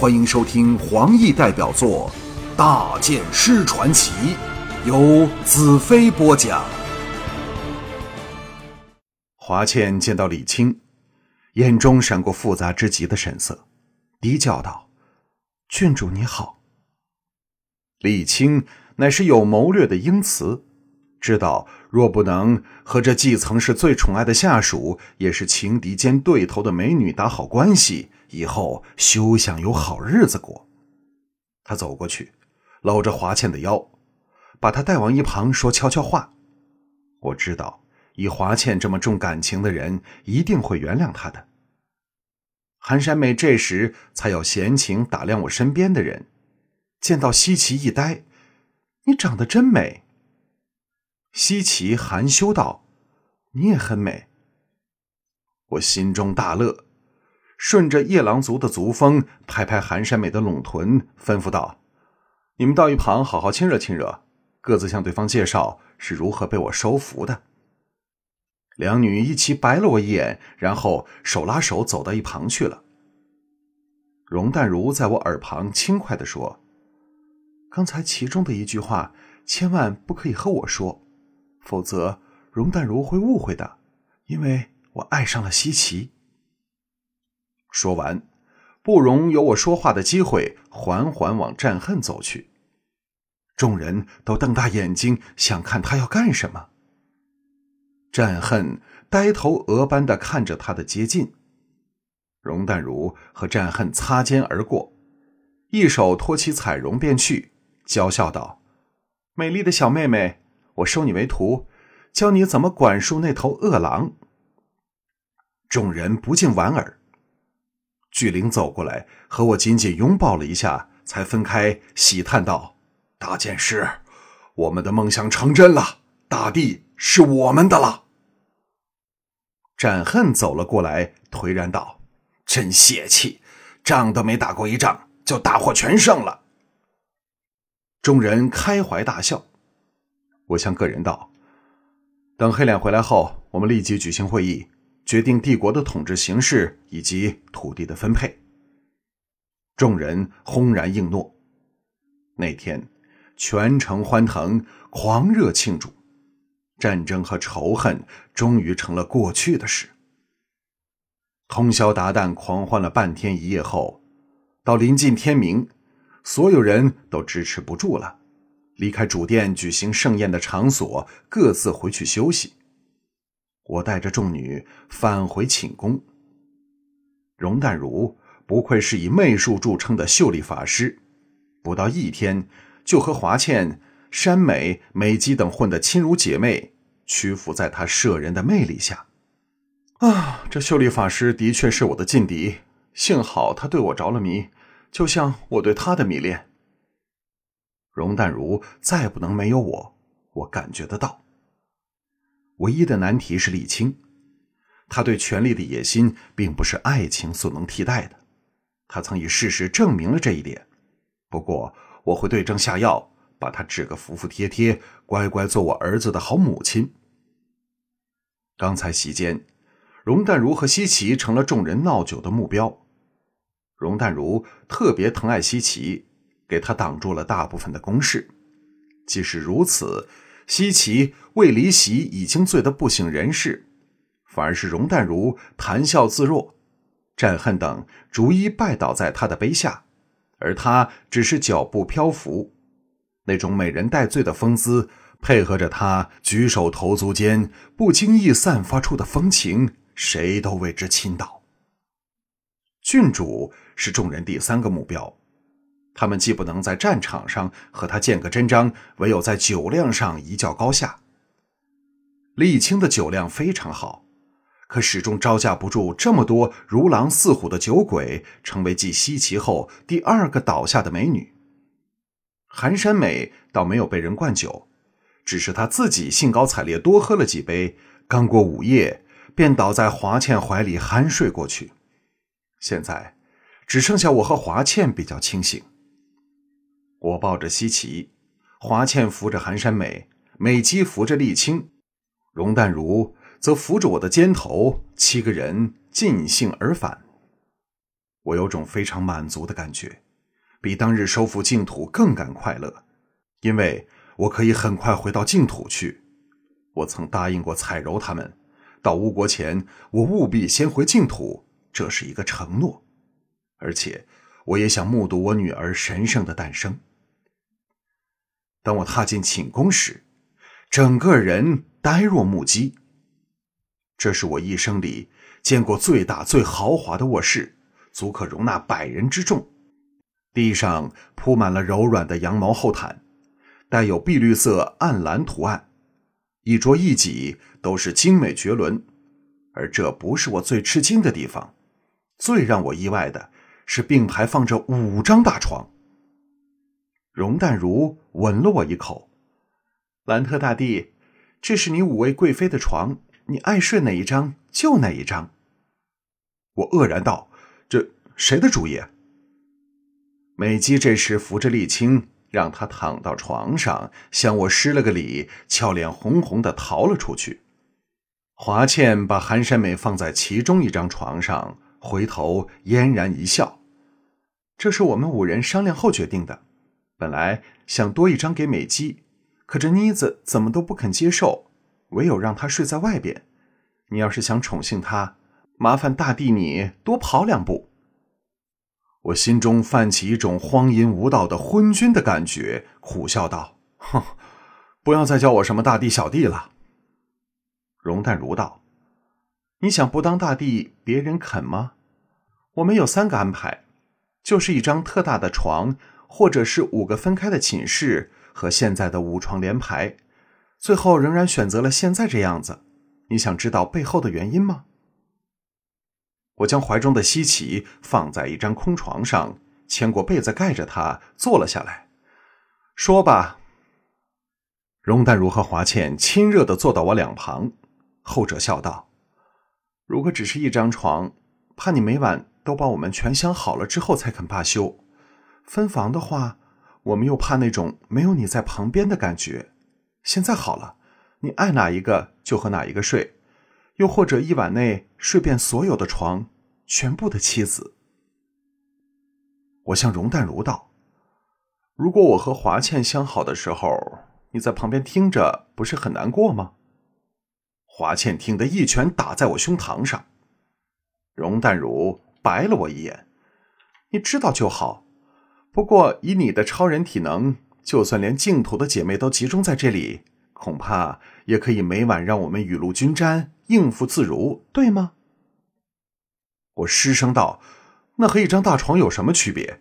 欢迎收听黄奕代表作《大剑师传奇》，由子飞播讲。华倩见到李青，眼中闪过复杂之极的神色，低叫道：“郡主你好。”李青乃是有谋略的英雌，知道若不能和这既曾是最宠爱的下属，也是情敌兼对头的美女打好关系。以后休想有好日子过。他走过去，搂着华倩的腰，把她带往一旁，说悄悄话：“我知道，以华倩这么重感情的人，一定会原谅她的。”韩山妹这时才有闲情打量我身边的人，见到西岐一呆：“你长得真美。”西岐含羞道：“你也很美。”我心中大乐。顺着夜郎族的族风，拍拍寒山美的拢臀，吩咐道：“你们到一旁好好亲热亲热，各自向对方介绍是如何被我收服的。”两女一起白了我一眼，然后手拉手走到一旁去了。容淡如在我耳旁轻快地说：“刚才其中的一句话，千万不可以和我说，否则容淡如会误会的，因为我爱上了西岐。”说完，不容有我说话的机会，缓缓往战恨走去。众人都瞪大眼睛，想看他要干什么。战恨呆头鹅般的看着他的接近。容淡如和战恨擦肩而过，一手托起彩荣便去，娇笑道：“美丽的小妹妹，我收你为徒，教你怎么管束那头恶狼。”众人不禁莞尔。巨灵走过来，和我紧紧拥抱了一下，才分开，喜叹道：“大剑师，我们的梦想成真了，大地是我们的了。”战恨走了过来，颓然道：“真泄气，仗都没打过一仗，就大获全胜了。”众人开怀大笑。我向个人道：“等黑脸回来后，我们立即举行会议。”决定帝国的统治形式以及土地的分配。众人轰然应诺。那天，全城欢腾，狂热庆祝，战争和仇恨终于成了过去的事。通宵达旦狂欢了半天一夜后，到临近天明，所有人都支持不住了，离开主殿举行盛宴的场所，各自回去休息。我带着众女返回寝宫。容淡如不愧是以媚术著称的秀丽法师，不到一天就和华倩、山美、美姬等混得亲如姐妹，屈服在她摄人的魅力下。啊，这秀丽法师的确是我的劲敌，幸好她对我着了迷，就像我对她的迷恋。容淡如再不能没有我，我感觉得到。唯一的难题是李青，他对权力的野心并不是爱情所能替代的，他曾以事实证明了这一点。不过我会对症下药，把他治个服服帖帖，乖乖做我儿子的好母亲。刚才席间，容淡如和西岐成了众人闹酒的目标。容淡如特别疼爱西岐，给他挡住了大部分的攻势。即使如此。西岐为离席已经醉得不省人事，反而是容淡如谈笑自若，战恨等逐一拜倒在他的杯下，而他只是脚步漂浮，那种美人带醉的风姿，配合着他举手投足间不经意散发出的风情，谁都为之倾倒。郡主是众人第三个目标。他们既不能在战场上和他见个真章，唯有在酒量上一较高下。李青的酒量非常好，可始终招架不住这么多如狼似虎的酒鬼，成为继西岐后第二个倒下的美女。寒山美倒没有被人灌酒，只是她自己兴高采烈多喝了几杯，刚过午夜便倒在华倩怀里酣睡过去。现在只剩下我和华倩比较清醒。我抱着西岐，华倩扶着寒山美，美姬扶着沥青，容淡如则扶着我的肩头，七个人尽兴而返。我有种非常满足的感觉，比当日收复净土更感快乐，因为我可以很快回到净土去。我曾答应过彩柔他们，到吴国前，我务必先回净土，这是一个承诺。而且，我也想目睹我女儿神圣的诞生。当我踏进寝宫时，整个人呆若木鸡。这是我一生里见过最大、最豪华的卧室，足可容纳百人之众。地上铺满了柔软的羊毛厚毯，带有碧绿色暗蓝图案。一桌一几都是精美绝伦，而这不是我最吃惊的地方。最让我意外的是，并排放着五张大床。容淡如吻了我一口，兰特大帝，这是你五位贵妃的床，你爱睡哪一张就哪一张。我愕然道：“这谁的主意？”美姬这时扶着丽青。让他躺到床上，向我施了个礼，俏脸红红的逃了出去。华倩把韩山美放在其中一张床上，回头嫣然一笑：“这是我们五人商量后决定的。本来想多一张给美姬，可这妮子怎么都不肯接受，唯有让她睡在外边。你要是想宠幸她，麻烦大帝你多跑两步。”我心中泛起一种荒淫无道的昏君的感觉，苦笑道：“哼，不要再叫我什么大帝小弟了。”容淡如道：“你想不当大帝，别人肯吗？我们有三个安排，就是一张特大的床，或者是五个分开的寝室和现在的五床连排，最后仍然选择了现在这样子。你想知道背后的原因吗？”我将怀中的西奇放在一张空床上，牵过被子盖着它，坐了下来。说吧。容淡如和华倩亲热的坐到我两旁，后者笑道：“如果只是一张床，怕你每晚都把我们全想好了之后才肯罢休。分房的话，我们又怕那种没有你在旁边的感觉。现在好了，你爱哪一个就和哪一个睡。”又或者一晚内睡遍所有的床，全部的妻子。我向容淡如道：“如果我和华倩相好的时候，你在旁边听着，不是很难过吗？”华倩听得一拳打在我胸膛上。容淡如白了我一眼：“你知道就好。不过以你的超人体能，就算连净土的姐妹都集中在这里，恐怕也可以每晚让我们雨露均沾。”应付自如，对吗？我失声道：“那和一张大床有什么区别？”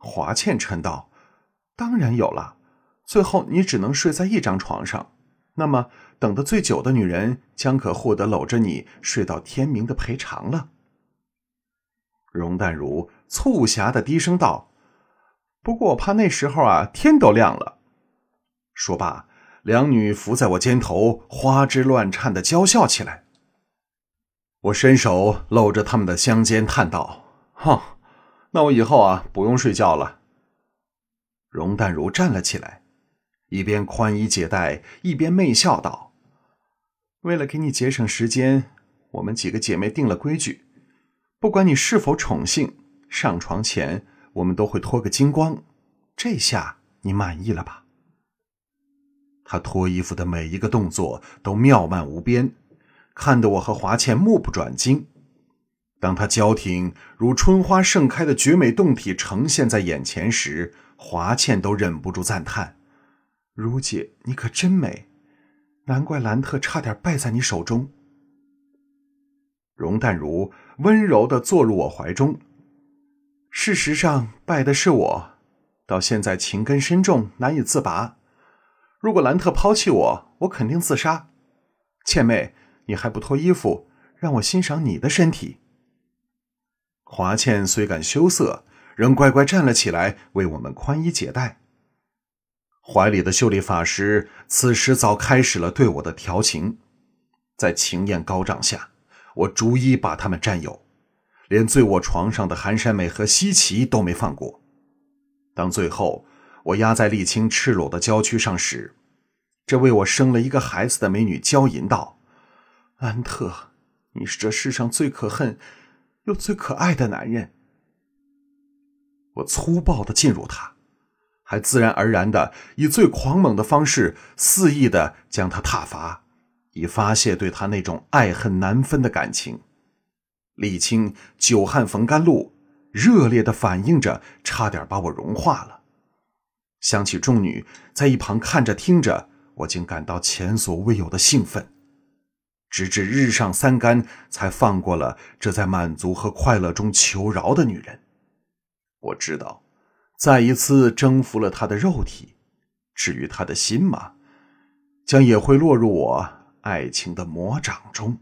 华倩嗔道：“当然有了。最后你只能睡在一张床上，那么等得最久的女人将可获得搂着你睡到天明的赔偿了。”容淡如促狭的低声道：“不过我怕那时候啊，天都亮了。”说罢。两女伏在我肩头，花枝乱颤的娇笑起来。我伸手搂着他们的香肩，叹道：“哼，那我以后啊，不用睡觉了。”容淡如站了起来，一边宽衣解带，一边媚笑道：“为了给你节省时间，我们几个姐妹定了规矩，不管你是否宠幸，上床前我们都会脱个精光。这下你满意了吧？”他脱衣服的每一个动作都妙曼无边，看得我和华倩目不转睛。当他娇挺如春花盛开的绝美胴体呈现在眼前时，华倩都忍不住赞叹：“如姐，你可真美，难怪兰特差点败在你手中。”容淡如温柔地坐入我怀中。事实上，败的是我，到现在情根深重，难以自拔。如果兰特抛弃我，我肯定自杀。倩妹，你还不脱衣服，让我欣赏你的身体。华倩虽感羞涩，仍乖乖站了起来，为我们宽衣解带。怀里的秀丽法师此时早开始了对我的调情，在情焰高涨下，我逐一把他们占有，连醉卧床上的寒山美和西岐都没放过。当最后。我压在沥青赤裸的娇躯上时，这为我生了一个孩子的美女娇吟道：“安特，你是这世上最可恨又最可爱的男人。”我粗暴的进入她，还自然而然的以最狂猛的方式肆意的将她踏伐，以发泄对她那种爱恨难分的感情。李青久旱逢甘露，热烈的反应着，差点把我融化了。想起众女在一旁看着听着，我竟感到前所未有的兴奋。直至日上三竿，才放过了这在满足和快乐中求饶的女人。我知道，再一次征服了她的肉体，至于她的心嘛，将也会落入我爱情的魔掌中。